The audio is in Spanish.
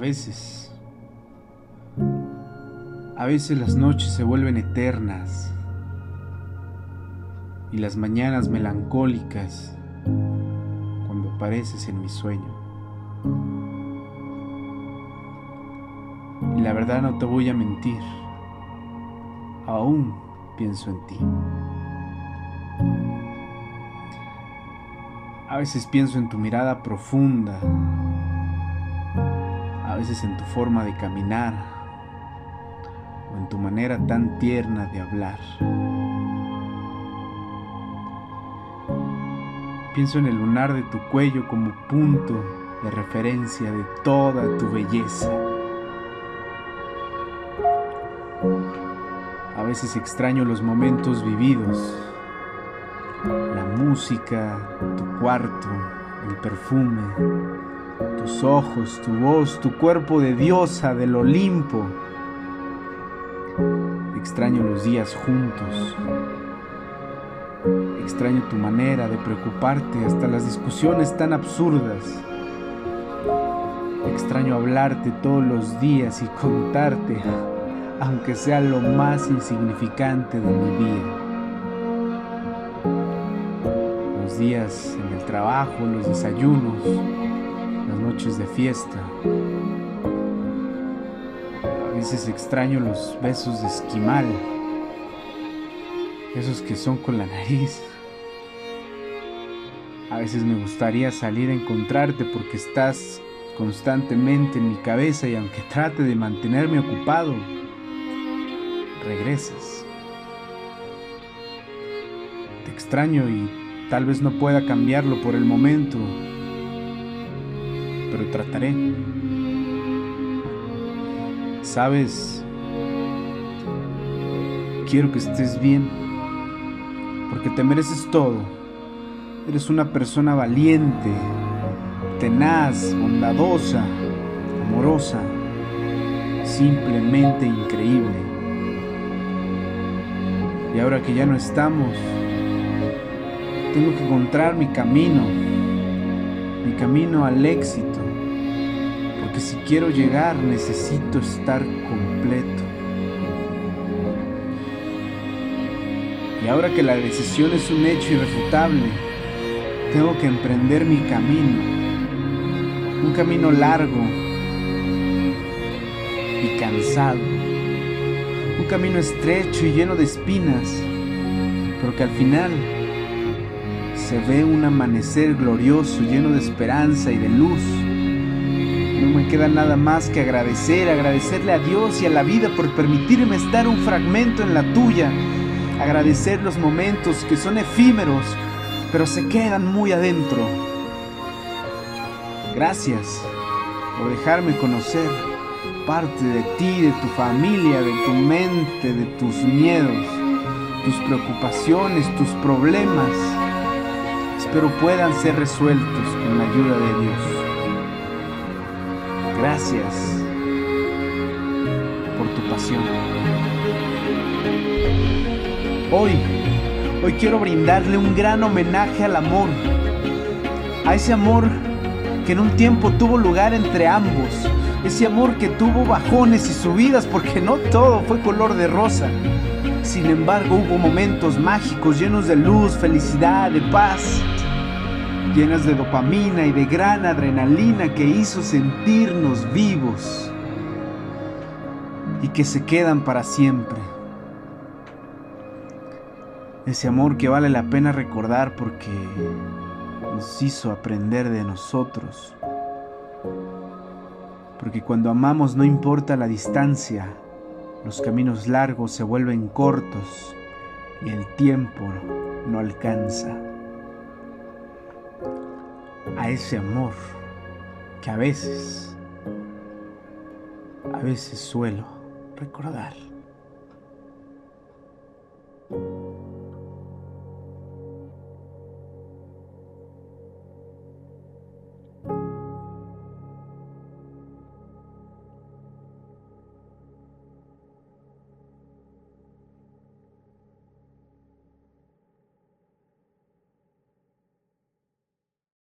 A veces, a veces las noches se vuelven eternas y las mañanas melancólicas cuando apareces en mi sueño. Y la verdad no te voy a mentir, aún pienso en ti. A veces pienso en tu mirada profunda, veces en tu forma de caminar o en tu manera tan tierna de hablar. Pienso en el lunar de tu cuello como punto de referencia de toda tu belleza. A veces extraño los momentos vividos, la música, tu cuarto, el perfume, tus ojos, tu voz, tu cuerpo de diosa del Olimpo. Extraño los días juntos. Extraño tu manera de preocuparte hasta las discusiones tan absurdas. Extraño hablarte todos los días y contarte aunque sea lo más insignificante de mi vida. Los días en el trabajo, los desayunos, noches de fiesta. A veces extraño los besos de esquimal, esos que son con la nariz. A veces me gustaría salir a encontrarte porque estás constantemente en mi cabeza y aunque trate de mantenerme ocupado, regresas. Te extraño y tal vez no pueda cambiarlo por el momento, pero trataré. Sabes, quiero que estés bien, porque te mereces todo. Eres una persona valiente, tenaz, bondadosa, amorosa, simplemente increíble. Y ahora que ya no estamos, tengo que encontrar mi camino, mi camino al éxito. Porque si quiero llegar necesito estar completo. Y ahora que la decisión es un hecho irrefutable, tengo que emprender mi camino. Un camino largo y cansado un camino estrecho y lleno de espinas, pero que al final se ve un amanecer glorioso, lleno de esperanza y de luz. No me queda nada más que agradecer, agradecerle a Dios y a la vida por permitirme estar un fragmento en la tuya, agradecer los momentos que son efímeros, pero se quedan muy adentro. Gracias por dejarme conocer parte de ti, de tu familia, de tu mente, de tus miedos, tus preocupaciones, tus problemas. Espero puedan ser resueltos con la ayuda de Dios. Gracias por tu pasión. Hoy, hoy quiero brindarle un gran homenaje al amor, a ese amor que en un tiempo tuvo lugar entre ambos, ese amor que tuvo bajones y subidas porque no todo fue color de rosa. Sin embargo, hubo momentos mágicos llenos de luz, felicidad, de paz, llenas de dopamina y de gran adrenalina que hizo sentirnos vivos y que se quedan para siempre. Ese amor que vale la pena recordar porque nos hizo aprender de nosotros porque cuando amamos no importa la distancia, los caminos largos se vuelven cortos y el tiempo no alcanza. A ese amor que a veces, a veces suelo recordar.